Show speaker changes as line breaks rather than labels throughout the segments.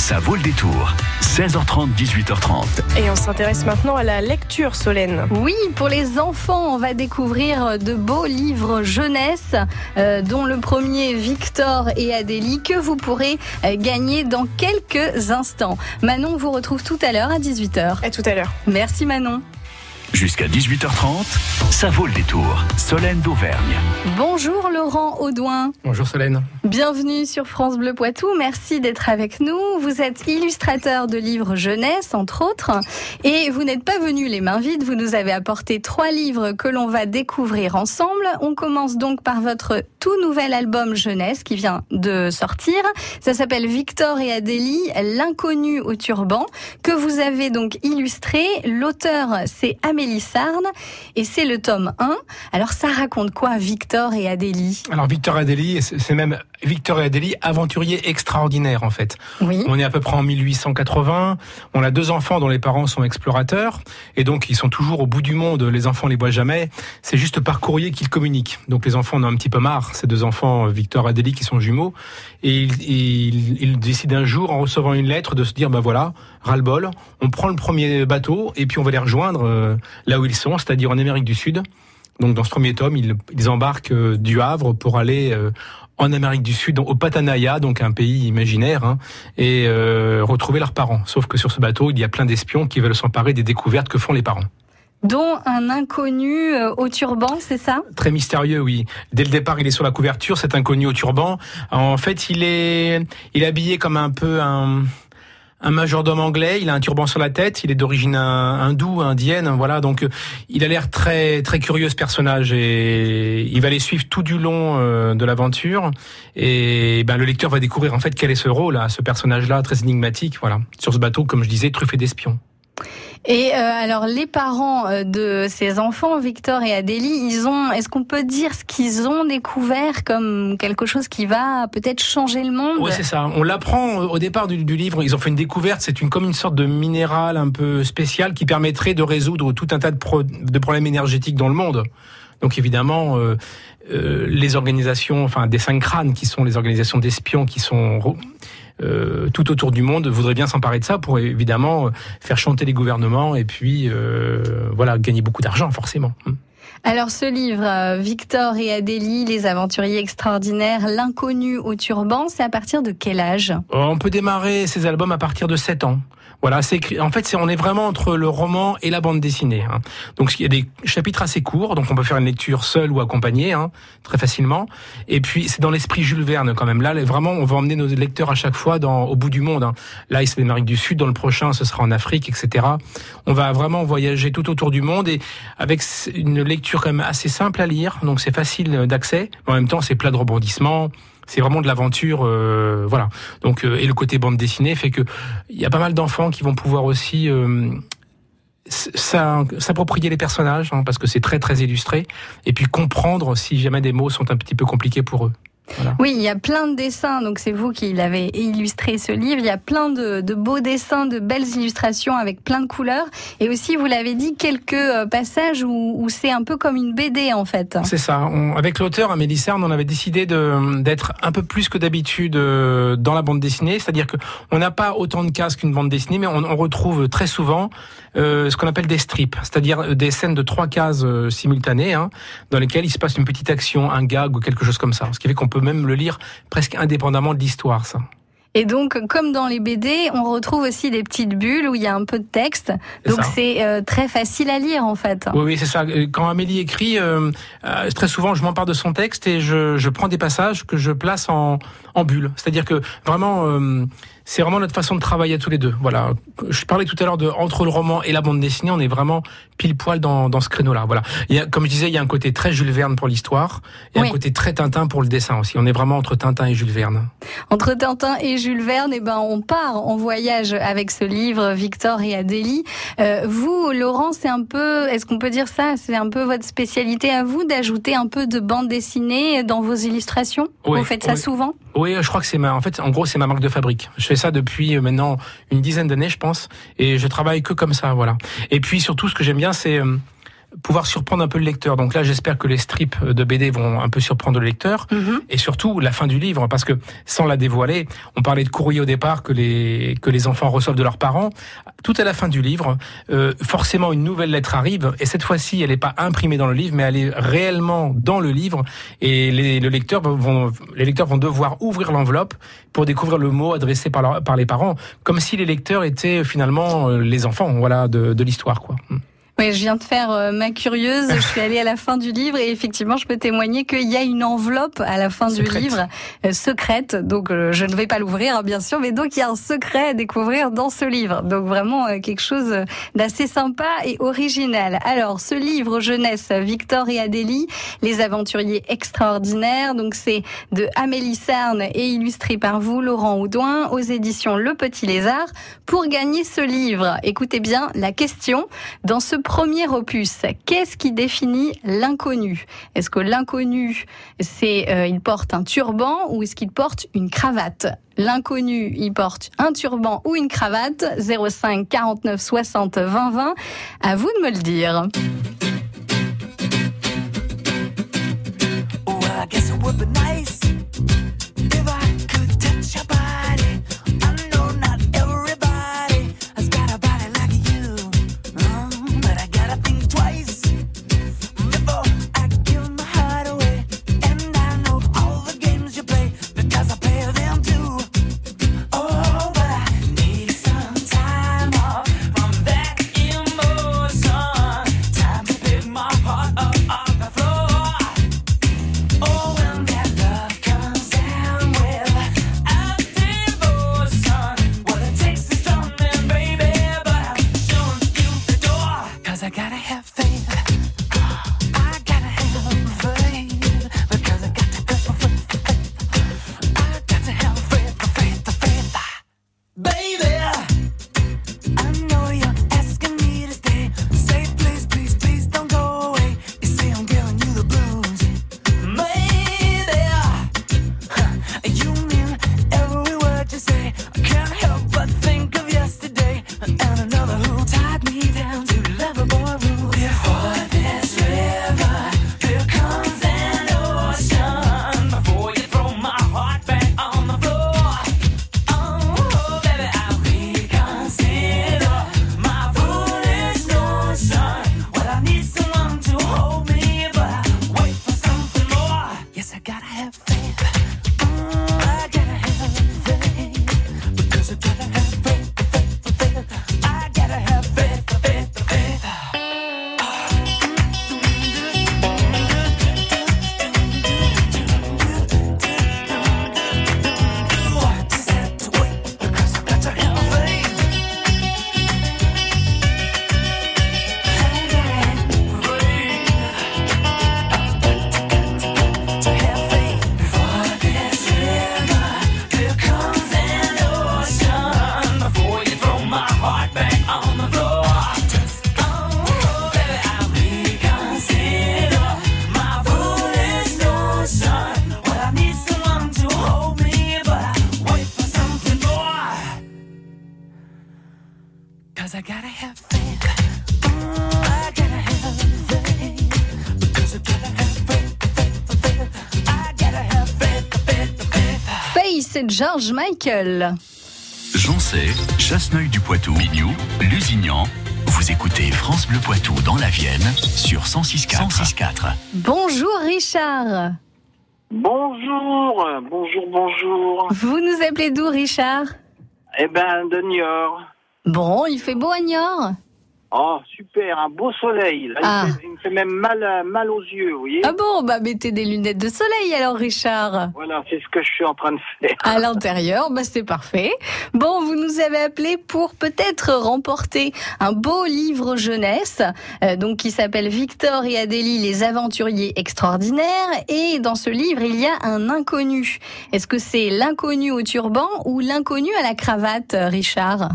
Ça vaut le détour. 16h30, 18h30.
Et on s'intéresse maintenant à la lecture, Solène.
Oui, pour les enfants, on va découvrir de beaux livres jeunesse, euh, dont le premier Victor et Adélie, que vous pourrez euh, gagner dans quelques instants. Manon vous retrouve tout à l'heure à 18h.
À tout à l'heure.
Merci Manon.
Jusqu'à 18h30, ça vaut le détour. Solène d'Auvergne.
Bonjour Laurent Audouin.
Bonjour Solène.
Bienvenue sur France Bleu Poitou. Merci d'être avec nous. Vous êtes illustrateur de livres jeunesse, entre autres. Et vous n'êtes pas venu les mains vides. Vous nous avez apporté trois livres que l'on va découvrir ensemble. On commence donc par votre tout nouvel album jeunesse qui vient de sortir. Ça s'appelle Victor et Adélie, l'inconnu au turban, que vous avez donc illustré. L'auteur, c'est Amélie Sarne et c'est le tome 1. Alors ça raconte quoi Victor et Adélie?
Alors Victor et Adélie, c'est même Victor et Adélie, aventuriers extraordinaires en fait.
Oui.
On est à peu près en 1880. On a deux enfants dont les parents sont explorateurs et donc ils sont toujours au bout du monde. Les enfants les voient jamais. C'est juste par courrier qu'ils communiquent. Donc les enfants en ont un petit peu marre. Ces deux enfants, Victor et Adélie, qui sont jumeaux, et ils, ils, ils décident un jour, en recevant une lettre, de se dire ben voilà, ras-le-bol, on prend le premier bateau et puis on va les rejoindre euh, là où ils sont, c'est-à-dire en Amérique du Sud. Donc dans ce premier tome, ils, ils embarquent euh, du Havre pour aller euh, en Amérique du Sud, au Patanaya, donc un pays imaginaire, hein, et euh, retrouver leurs parents. Sauf que sur ce bateau, il y a plein d'espions qui veulent s'emparer des découvertes que font les parents.
Dont un inconnu au turban, c'est ça?
Très mystérieux, oui. Dès le départ, il est sur la couverture, cet inconnu au turban. En fait, il est, il est habillé comme un peu un, un majordome anglais. Il a un turban sur la tête. Il est d'origine hindoue, indienne. Voilà. Donc, euh, il a l'air très, très curieux ce personnage et il va les suivre tout du long euh, de l'aventure. Et ben, le lecteur va découvrir en fait quel est ce rôle, là, ce personnage-là, très énigmatique. Voilà. Sur ce bateau, comme je disais, truffé d'espions.
Et euh, alors les parents euh, de ces enfants, Victor et Adélie, ils ont, est-ce qu'on peut dire ce qu'ils ont découvert comme quelque chose qui va peut-être changer le monde?
Oui, c'est ça. On l'apprend au départ du, du, livre. Ils ont fait une découverte. C'est une comme une sorte de minéral un peu spécial qui permettrait de résoudre tout un tas de, pro, de problèmes énergétiques dans le monde. Donc évidemment, euh, euh, les organisations, enfin des cinq crânes, qui sont les organisations d'espions, qui sont euh, tout autour du monde voudraient bien s'emparer de ça pour évidemment faire chanter les gouvernements et puis euh, voilà gagner beaucoup d'argent forcément.
Alors ce livre, Victor et Adélie, les aventuriers extraordinaires, l'inconnu au turban, c'est à partir de quel âge?
On peut démarrer ces albums à partir de 7 ans. Voilà, c'est en fait, c'est on est vraiment entre le roman et la bande dessinée. Hein. Donc il y a des chapitres assez courts, donc on peut faire une lecture seule ou accompagnée, hein, très facilement. Et puis c'est dans l'esprit Jules Verne quand même. Là, vraiment, on va emmener nos lecteurs à chaque fois dans au bout du monde. Hein. Là, c'est l'Amérique du Sud. Dans le prochain, ce sera en Afrique, etc. On va vraiment voyager tout autour du monde et avec une lecture quand même assez simple à lire. Donc c'est facile d'accès. En même temps, c'est plein de rebondissements c'est vraiment de l'aventure, euh, voilà. Donc euh, et le côté bande dessinée fait que il y a pas mal d'enfants qui vont pouvoir aussi euh, s'approprier les personnages hein, parce que c'est très très illustré et puis comprendre si jamais des mots sont un petit peu compliqués pour eux.
Voilà. Oui, il y a plein de dessins, donc c'est vous qui l'avez illustré ce livre. Il y a plein de, de, beaux dessins, de belles illustrations avec plein de couleurs. Et aussi, vous l'avez dit, quelques passages où, où c'est un peu comme une BD en fait.
C'est ça. On, avec l'auteur Amélie Cerne, on avait décidé d'être un peu plus que d'habitude euh, dans la bande dessinée. C'est-à-dire qu'on n'a pas autant de cases qu'une bande dessinée, mais on, on, retrouve très souvent euh, ce qu'on appelle des strips, c'est-à-dire des scènes de trois cases euh, simultanées, hein, dans lesquelles il se passe une petite action, un gag ou quelque chose comme ça. Ce qui fait qu'on peut même le lire presque indépendamment de l'histoire, ça.
Et donc, comme dans les BD, on retrouve aussi des petites bulles où il y a un peu de texte. Donc c'est euh, très facile à lire en fait.
Oui, oui, c'est ça. Quand Amélie écrit, euh, euh, très souvent, je m'empare de son texte et je, je, prends des passages que je place en, en bulles. C'est-à-dire que vraiment, euh, c'est vraiment notre façon de travailler à tous les deux. Voilà. Je parlais tout à l'heure de entre le roman et la bande dessinée, on est vraiment pile poil dans, dans ce créneau-là. Voilà. Il y a, comme je disais, il y a un côté très Jules Verne pour l'histoire et oui. un côté très Tintin pour le dessin aussi. On est vraiment entre Tintin et Jules Verne.
Entre Tintin et Jules Verne, eh ben on part en voyage avec ce livre Victor et Adélie. Euh, vous, Laurent, c'est un peu, est-ce qu'on peut dire ça? C'est un peu votre spécialité à vous d'ajouter un peu de bande dessinée dans vos illustrations?
Oui,
vous faites ça
oui.
souvent?
Oui, je crois que c'est ma, en fait, en gros, c'est ma marque de fabrique. Je fais ça depuis euh, maintenant une dizaine d'années, je pense, et je travaille que comme ça, voilà. Et puis surtout, ce que j'aime bien, c'est pouvoir surprendre un peu le lecteur. Donc là, j'espère que les strips de BD vont un peu surprendre le lecteur.
Mhm.
Et surtout, la fin du livre, parce que sans la dévoiler, on parlait de courrier au départ que les, que les enfants reçoivent de leurs parents. Tout à la fin du livre, euh, forcément, une nouvelle lettre arrive. Et cette fois-ci, elle n'est pas imprimée dans le livre, mais elle est réellement dans le livre. Et les, le lecteur vont, les lecteurs vont devoir ouvrir l'enveloppe pour découvrir le mot adressé par, leur- par les parents, comme si les lecteurs étaient finalement euh, les enfants, voilà, de, de l'histoire, quoi.
Oui, je viens de faire euh, ma curieuse. Je suis allée à la fin du livre et effectivement, je peux témoigner qu'il y a une enveloppe à la fin
Secrète.
du livre euh, secrète. Donc, euh, je ne vais pas l'ouvrir, hein, bien sûr, mais donc il y a un secret à découvrir dans ce livre. Donc, vraiment quelque chose d'assez sympa et original. Alors, ce livre jeunesse, Victor et Adélie, les aventuriers extraordinaires. Donc, c'est de Amélie Cerne et illustré par vous, Laurent Audouin, aux éditions Le Petit Lézard. Pour gagner ce livre, écoutez bien la question. Dans ce premier opus, qu'est-ce qui définit l'inconnu? Est-ce que l'inconnu, c'est euh, il porte un turban ou est-ce qu'il porte une cravate? L'inconnu, il porte un turban ou une cravate? 05 49 60 20 20. À vous de me le dire.
Nice
George Michael.
Joncé, Chasseneuil du Poitou, Mignou, Lusignan. Vous écoutez France Bleu Poitou dans la Vienne sur 106.4. 106.4.
Bonjour Richard.
Bonjour, bonjour, bonjour.
Vous nous appelez d'où Richard?
Eh ben, de Niort.
Bon, il fait beau à Niort?
Oh, super, un beau soleil. Là, il
Ah.
me fait- il, me fait même mal, mal aux yeux, vous voyez
Ah bon, bah mettez des lunettes de soleil alors Richard.
Voilà, c'est ce que je suis en train de faire.
À l'intérieur, bah c'est parfait. Bon, vous nous avez appelé pour peut-être remporter un beau livre jeunesse, euh, donc qui s'appelle Victor et Adélie, les aventuriers extraordinaires. Et dans ce livre, il y a un inconnu. Est-ce que c'est l'inconnu au turban ou l'inconnu à la cravate, Richard?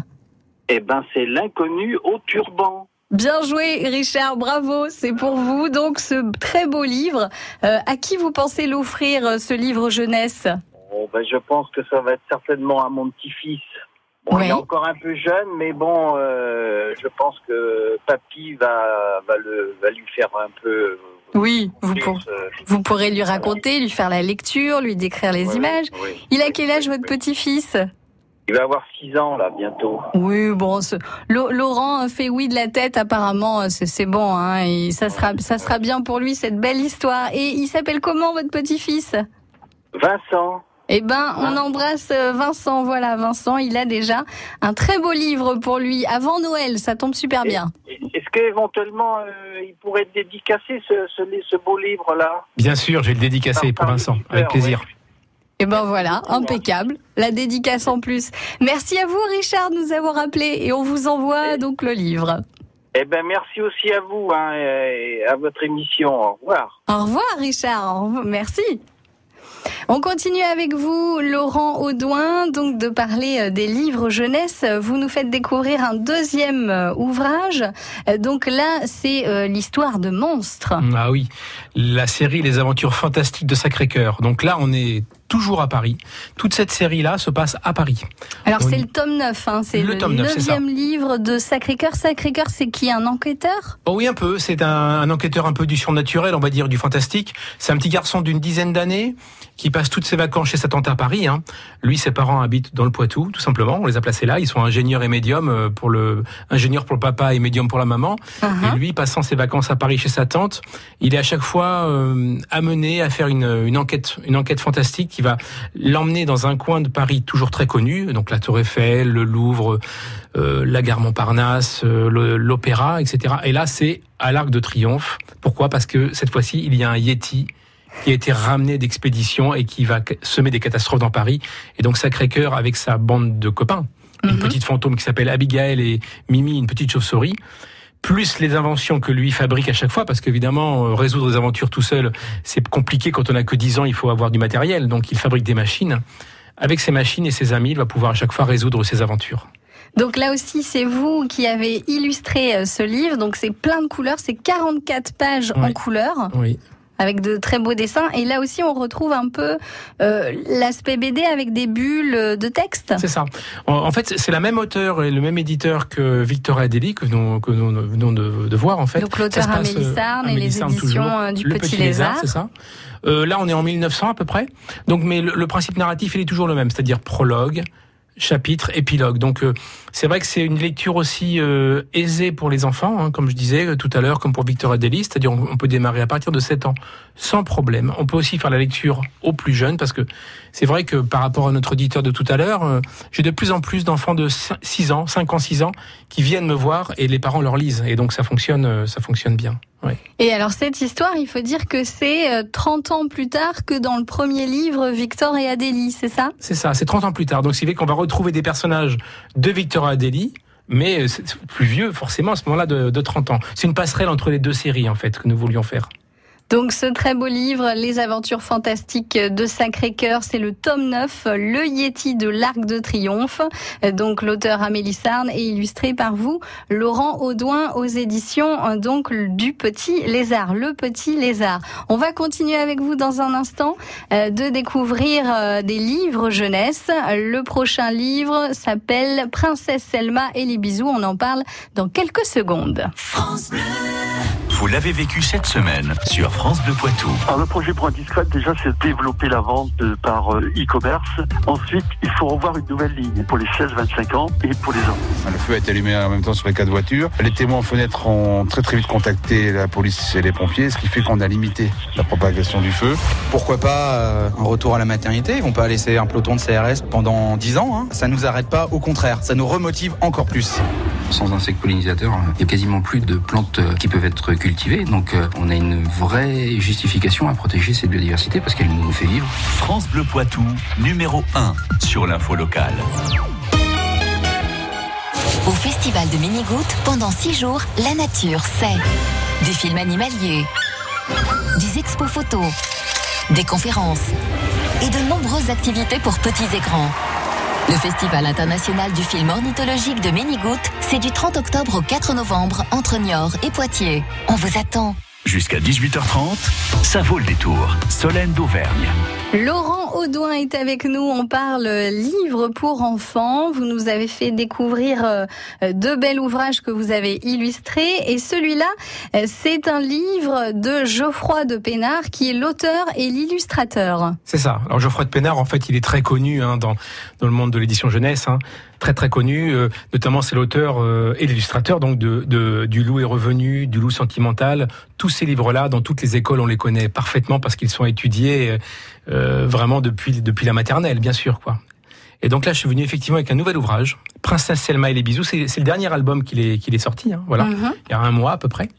Eh ben, c'est l'inconnu au turban.
Bien joué, Richard, bravo, c'est pour vous donc ce très beau livre. Euh, à qui vous pensez l'offrir, euh, ce livre jeunesse?
Bon, ben, je pense que ça va être certainement à mon petit-fils. Bon,
Oui.
il est encore un peu jeune, mais bon, euh, je pense que papy va, va, le, va lui faire un peu.
Oui, vous,
plus,
pour-
euh,
vous pourrez lui raconter, lui faire la lecture, lui décrire les images.
oui.
Il a quel âge votre petit-fils?
Il va avoir 6 ans, là, bientôt.
Oui, bon, ce- Laurent fait oui de la tête, apparemment, euh, c'est bon, hein, et ça sera, ça sera bien pour lui cette belle histoire. Et il s'appelle comment votre petit-fils?
Vincent.
Eh ben, on embrasse euh, Vincent. Voilà, Vincent, il a déjà un très beau livre pour lui avant Noël. Ça tombe super bien.
Est-ce qu'éventuellement, euh, il pourrait dédicacer ce, ce, ce beau livre-là?
Bien sûr, je vais le dédicacer pour Vincent, avec plaisir.
Et ben voilà, impeccable. La dédicace en plus. Merci à vous, Richard, de nous avoir appelés et on vous envoie donc le livre.
Eh ben, merci aussi à vous, hein, et à votre émission. Au revoir.
Au revoir, Richard. Au revoir. Merci. On continue avec vous, Laurent Audouin, donc de parler euh, des livres jeunesse. Vous nous faites découvrir un deuxième euh, ouvrage. Euh, Donc là, c'est euh, l'histoire de monstres.
Ah oui, la série Les Aventures Fantastiques de Sacré-Cœur. Donc là, on est toujours à Paris. Toute cette série-là se passe à Paris.
Alors c'est le tome 9, hein, c'est
Le
le,
tome neuf, c'est ça.
neuvième livre de Sacré-Cœur. Sacré-Cœur, c'est qui Un enquêteur?
Oh oui, un peu. C'est un, un enquêteur un peu du surnaturel, on va dire, du fantastique. C'est un petit garçon d'une dizaine d'années qui passe toutes ses vacances chez sa tante à Paris. Hein. Lui, ses parents habitent dans le Poitou, tout simplement. On les a placés là. Ils sont ingénieurs et médiums euh, pour le ingénieur pour le papa et médium pour la maman.
Uh-huh.
Et lui, passant ses vacances à Paris chez sa tante, il est à chaque fois euh, amené à faire une, une enquête, une enquête fantastique qui va l'emmener dans un coin de Paris toujours très connu, donc la Tour Eiffel, le Louvre, euh, la gare Montparnasse, euh, l'Opéra, etc. Et là, c'est à l'Arc de Triomphe. Pourquoi? Parce que cette fois-ci, il y a un Yeti qui a été ramené d'expédition et qui va semer des catastrophes dans Paris. Et donc Sacré-Cœur, avec sa bande de copains, une
Mhm.
petite fantôme qui s'appelle Abigail et Mimi, une petite chauve-souris, plus les inventions que lui fabrique à chaque fois, parce qu'évidemment, euh, résoudre des aventures tout seul, c'est compliqué quand on a que 10 ans, il faut avoir du matériel, donc il fabrique des machines. Avec ces machines et ses amis, il va pouvoir à chaque fois résoudre ses aventures.
Donc là aussi, c'est vous qui avez illustré euh, ce livre. Donc c'est plein de couleurs, c'est 44 pages en couleurs.
Oui.
Avec de très beaux dessins. Et là aussi, on retrouve un peu euh, l'aspect BD avec des bulles de texte.
C'est ça. En, fait, c'est la même auteur et le même éditeur que Victor Adélie que nous, que nous venons de, de voir en fait.
Donc l'auteur Amélie
euh,
Sarne et les éditions
toujours.
euh, du
Le
Petit, Lézard.
c'est ça. Euh, là, on est en 1900 à peu près. Donc, mais le, le principe narratif, il est toujours le même, c'est-à-dire prologue, chapitre, épilogue. Donc, euh, c'est vrai que c'est une lecture aussi euh, aisée pour les enfants, hein, comme je disais euh, tout à l'heure, comme pour Victor Adélie, c'est-à-dire on, on peut démarrer à partir de 7 ans sans problème. On peut aussi faire la lecture aux plus jeunes, parce que c'est vrai que par rapport à notre auditeur de tout à l'heure, euh, j'ai de plus en plus d'enfants de 6 ans, 5 ans, 6 ans, qui viennent me voir et les parents leur lisent. Et donc, ça fonctionne, euh, ça fonctionne bien.
Et alors cette histoire, il faut dire que c'est euh, 30 ans plus tard que dans le premier livre Victor et Adélie, c'est ça?
C'est ça, c'est 30 ans plus tard. Donc, c'est vrai qu'on va retrouver des personnages de Victor Adélie, mais euh, c'est plus vieux, forcément, à ce moment-là, de, de 30 ans. C'est une passerelle entre les deux séries, en fait, que nous voulions faire.
Donc ce très beau livre, Les aventures fantastiques de Sacré-Cœur, c'est le tome 9, Le Yeti de l'Arc de Triomphe. Donc l'auteur Amélie Sarne est illustré par vous, Laurent Audouin aux éditions euh, donc du Petit Lézard, Le Petit Lézard. On va continuer avec vous dans un instant euh, de découvrir euh, des livres jeunesse. Le prochain livre s'appelle Princesse Selma et les bisous. On en parle dans quelques secondes.
Vous l'avez vécu cette semaine sur France Bleu Poitou.
Alors le projet pour Indiscret, déjà, c'est de développer la vente euh, par euh, e-commerce. Ensuite, il faut revoir une nouvelle ligne pour les 16-25 ans et pour les enfants.
Le feu a été allumé en même temps sur les quatre voitures. Les témoins en fenêtre ont très très vite contacté la police et les pompiers, ce qui fait qu'on a limité la propagation du feu.
Pourquoi pas euh, un retour à la maternité? Ils vont pas laisser un peloton de CRS pendant 10 ans. Hein. Ça nous arrête pas, au contraire, ça nous remotive encore plus.
Sans insectes pollinisateurs, il n'y a quasiment plus de plantes qui peuvent être cultivées. Donc euh, on a une vraie justification à protéger cette biodiversité parce qu'elle nous fait vivre.
France Bleu Poitou, numéro 1 sur l'info locale.
Au festival de Minigoutte, pendant six jours, la nature, c'est des films animaliers, des expos photos, des conférences et de nombreuses activités pour petits et grands. Le Festival international du film ornithologique de Minigoutte, c'est du 30 octobre au 4 novembre entre Niort et Poitiers. On vous attend.
Jusqu'à 18h30, ça vaut le détour. Solène d'Auvergne.
Laurent Audouin est avec nous. On parle livre pour enfants. Vous nous avez fait découvrir euh, deux bels ouvrages que vous avez illustrés. Et celui-là, euh, c'est un livre de Geoffroy de Pénard qui est l'auteur et l'illustrateur.
C'est ça. Alors Geoffroy de Pénard, en fait, il est très connu hein, dans, dans le monde de l'édition jeunesse. Hein. Très très connu. Euh, notamment, c'est l'auteur euh, et l'illustrateur donc de, de, du Loup est revenu, du Loup sentimental. Tous ces livres-là, dans toutes les écoles, on les connaît parfaitement parce qu'ils sont étudiés euh, vraiment depuis depuis la maternelle, bien sûr, quoi. Et donc là, je suis venu effectivement avec un nouvel ouvrage, Princesse Selma et les bisous. C'est le dernier album qu'il est, est sorti, hein, voilà,
Mhm.
il y a un mois à peu près.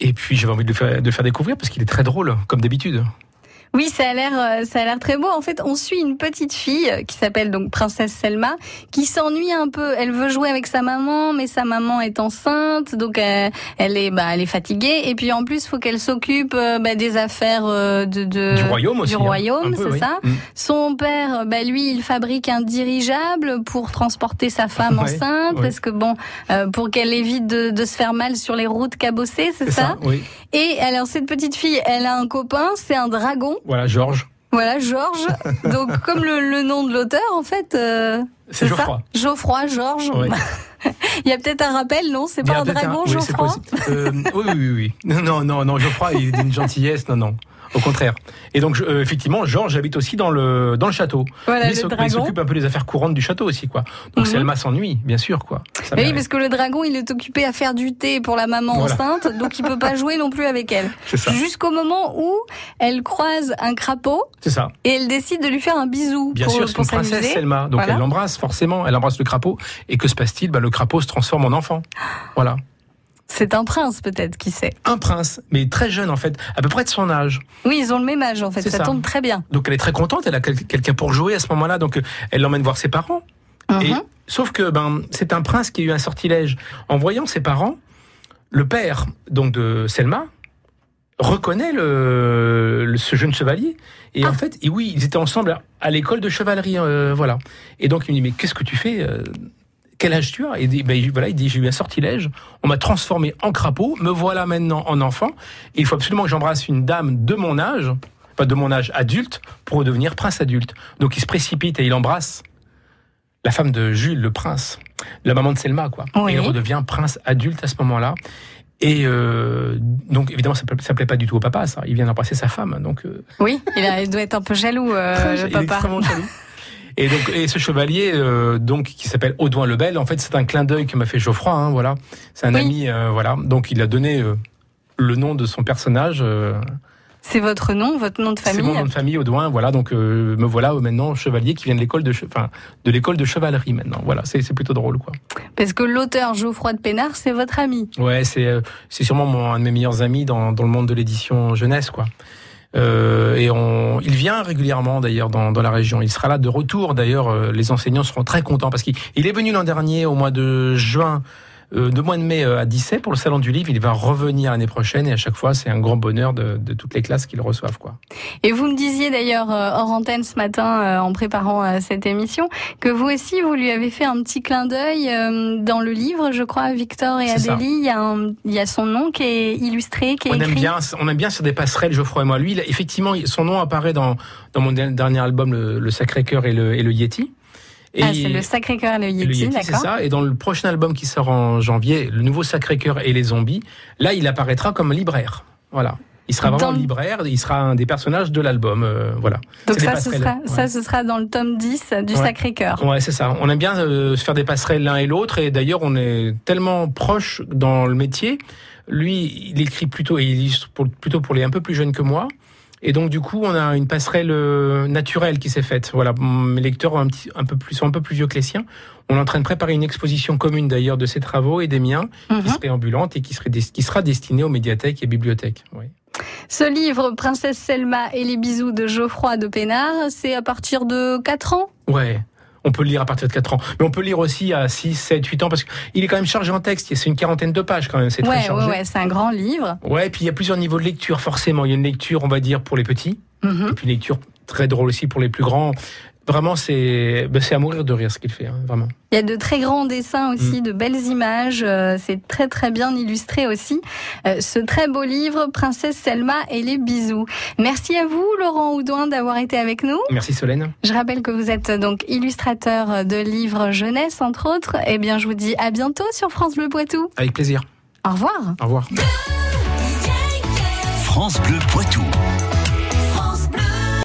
Et puis j'avais envie de le faire, de le faire découvrir parce qu'il est très drôle, comme d'habitude.
Oui, ça a l'air, euh, ça a l'air très beau. En fait, on suit une petite fille euh, qui s'appelle donc Princesse Selma, qui s'ennuie un peu. Elle veut jouer avec sa maman, mais sa maman est enceinte, donc euh, elle est, bah, elle est fatiguée. Et puis en plus, faut qu'elle s'occupe bah, des affaires de, de-
Du royaume aussi,
Du
hein.
royaume, c'est
oui.
ça.
Mm.
Son père, bah, lui, il fabrique un dirigeable pour transporter sa femme
Ouais,
enceinte,
ouais.
parce que bon, euh, pour qu'elle évite de, de se faire mal sur les routes cabossées, c'est ça,
Oui.
Et alors cette petite fille, elle a un copain, c'est un dragon.
Voilà, Georges.
Voilà, Georges. Donc, comme le, le nom de l'auteur, en fait. euh,
C'est
ça
Geoffroy.
Geoffroy, Georges. Il y a peut-être un rappel, non C'est pas un dragon,
oui,
Geoffroy.
Euh, oui, oui, oui, oui. Non, non, non, Geoffroy, il est d'une gentillesse, non, non. Au contraire. Et donc, je- euh, effectivement, Georges habite aussi dans le, dans le château.
Voilà,
Mais il s'occupe un peu des affaires courantes du château aussi, quoi. Donc,
Mhm.
Selma s'ennuie, bien sûr, quoi. Ça
Mais oui, parce que le dragon, il est occupé à faire du thé pour la maman
Voilà.
enceinte, donc il peut pas jouer non plus avec elle.
C'est ça.
Jusqu'au moment où elle croise un crapaud
C'est ça.
et elle décide de lui faire un bisou
Bien
pour,
sûr, c'est une princesse. Selma. Donc,
Voilà.
elle l'embrasse, forcément. Elle embrasse le crapaud. Et que se passe-t-il? Bah, le crapaud se transforme en enfant. Voilà.
C'est un prince, peut-être, qui sait.
Un prince, mais très jeune, en fait. À peu près de son âge.
Oui, ils ont le même âge, en fait. Ça,
ça.
tombe très bien.
Donc elle est très contente, elle a quel- quelqu'un pour jouer à ce moment-là, donc euh, elle l'emmène voir ses parents. Et,
Mhm.
sauf que ben c'est un prince qui a eu un sortilège. En voyant ses parents, le père donc de Selma reconnaît le, le- ce jeune chevalier. Et
Ah.
en fait, et oui, ils étaient ensemble à, à l'école de chevalerie, euh, voilà. Et donc il me dit mais qu'est-ce que tu fais euh, quel âge tu as? Et il dit, ben, voilà, il dit j'ai eu un sortilège, on m'a transformé en crapaud, me voilà maintenant en enfant. Et il faut absolument que j'embrasse une dame de mon âge, pas de mon âge adulte, pour redevenir prince adulte. Donc il se précipite et il embrasse la femme de Jules, le prince, la maman de Selma, quoi.
Oui.
Et il redevient prince adulte à ce moment-là. Et euh, donc évidemment ça, ça plaît pas du tout au papa, ça. Il vient d'embrasser sa femme, donc euh,
Oui, il, a- il doit être un peu jaloux, euh, le
il est
papa.
extrêmement jaloux. Et donc, et ce chevalier, euh, donc, qui s'appelle Audouin le Bel, en fait, c'est un clin d'œil que m'a fait Geoffroy, hein, voilà. C'est un
Oui.
ami, euh, voilà. Donc, il a donné euh, le nom de son personnage. euh,
C'est votre nom, votre nom de
c'est
famille
mon nom de famille, Audouin, voilà. Donc, euh, me voilà euh, maintenant chevalier qui vient de l'école de, enfin, de l'école de chevalerie maintenant. Voilà, c'est c'est plutôt drôle, quoi.
Parce que l'auteur Geoffroy de Pénard, c'est votre ami.
Ouais, c'est c'est sûrement mon, un de mes meilleurs amis dans, dans le monde de l'édition jeunesse, quoi. Euh, et on, il vient régulièrement d'ailleurs dans, dans la région. Il sera là de retour. D'ailleurs, euh, les enseignants seront très contents parce qu'il il est venu l'an dernier au mois de juin, de mois de mai euh, à Dissay pour le salon du livre. Il va revenir l'année prochaine et à chaque fois, c'est un grand bonheur de, de toutes les classes qu'ils reçoivent, quoi.
Et vous me disiez d'ailleurs euh, hors antenne ce matin, euh, en préparant euh, cette émission, que vous aussi, vous lui avez fait un petit clin d'œil euh, dans le livre, je crois, Victor et. Adélie. Il y, a un- il y a son nom qui est illustré, qui est
On
écrit.
aime bien, on aime bien sur des passerelles, Geoffroy et moi. Lui, il effectivement, son nom apparaît dans, dans mon dernier album, le, le Sacré-Cœur et le, et le Yeti. Et
ah, c'est le Sacré-Cœur et le
Et
Yeti,
c'est ça. Et dans le prochain album qui sort en janvier, le nouveau Sacré-Cœur et les zombies, là, il apparaîtra comme libraire. Voilà. Il sera vraiment
Dans
libraire, il sera un des personnages de l'album. euh, voilà.
Donc ça ce, sera,
Ouais.
ça, ce sera dans le tome 10 du
Ouais.
Sacré-Cœur.
Ouais, c'est ça. On aime bien euh, se faire des passerelles l'un et l'autre. Et d'ailleurs, on est tellement proches dans le métier. Lui, il écrit plutôt, et il illustre plutôt pour les un peu plus jeunes que moi. Et donc, du coup, on a une passerelle euh, naturelle qui s'est faite. Voilà, mes lecteurs ont un, petit, un peu plus, sont un peu plus vieux que les siens. On est en train de préparer une exposition commune d'ailleurs de ses travaux et des miens, qui
Mhm.
serait ambulante et qui, serait qui sera destinée aux médiathèques et bibliothèques. Oui.
Ce livre, Princesse Selma et les bisous de Geoffroy de Pénard, c'est à partir de 4 ans?
Ouais. On peut le lire à partir de 4 ans. Mais on peut le lire aussi à 6, 7, 8 ans parce qu'il est quand même chargé en texte. C'est une quarantaine de pages quand même. C'est très chargé.
ouais, ouais, c'est un grand livre.
Ouais, puis il y a plusieurs niveaux de lecture, forcément. Il y a une lecture, on va dire, pour les petits,
Mhm.
et puis une lecture très drôle aussi pour les plus grands. Vraiment, c'est ben, c'est à mourir de rire ce qu'il fait, hein, vraiment.
Il y a de très grands dessins aussi,
Mm.
de belles images. euh, C'est très très bien illustré aussi. Euh, Ce très beau livre, Princesse Selma et les bisous. Merci à vous, Laurent Houdouin, d'avoir été avec nous.
Merci Solène.
Je rappelle que vous êtes euh, donc illustrateur de livres jeunesse, entre autres. Eh bien, je vous dis à bientôt sur France Bleu Poitou.
Avec plaisir.
Au revoir.
Au revoir.
France Bleu Poitou.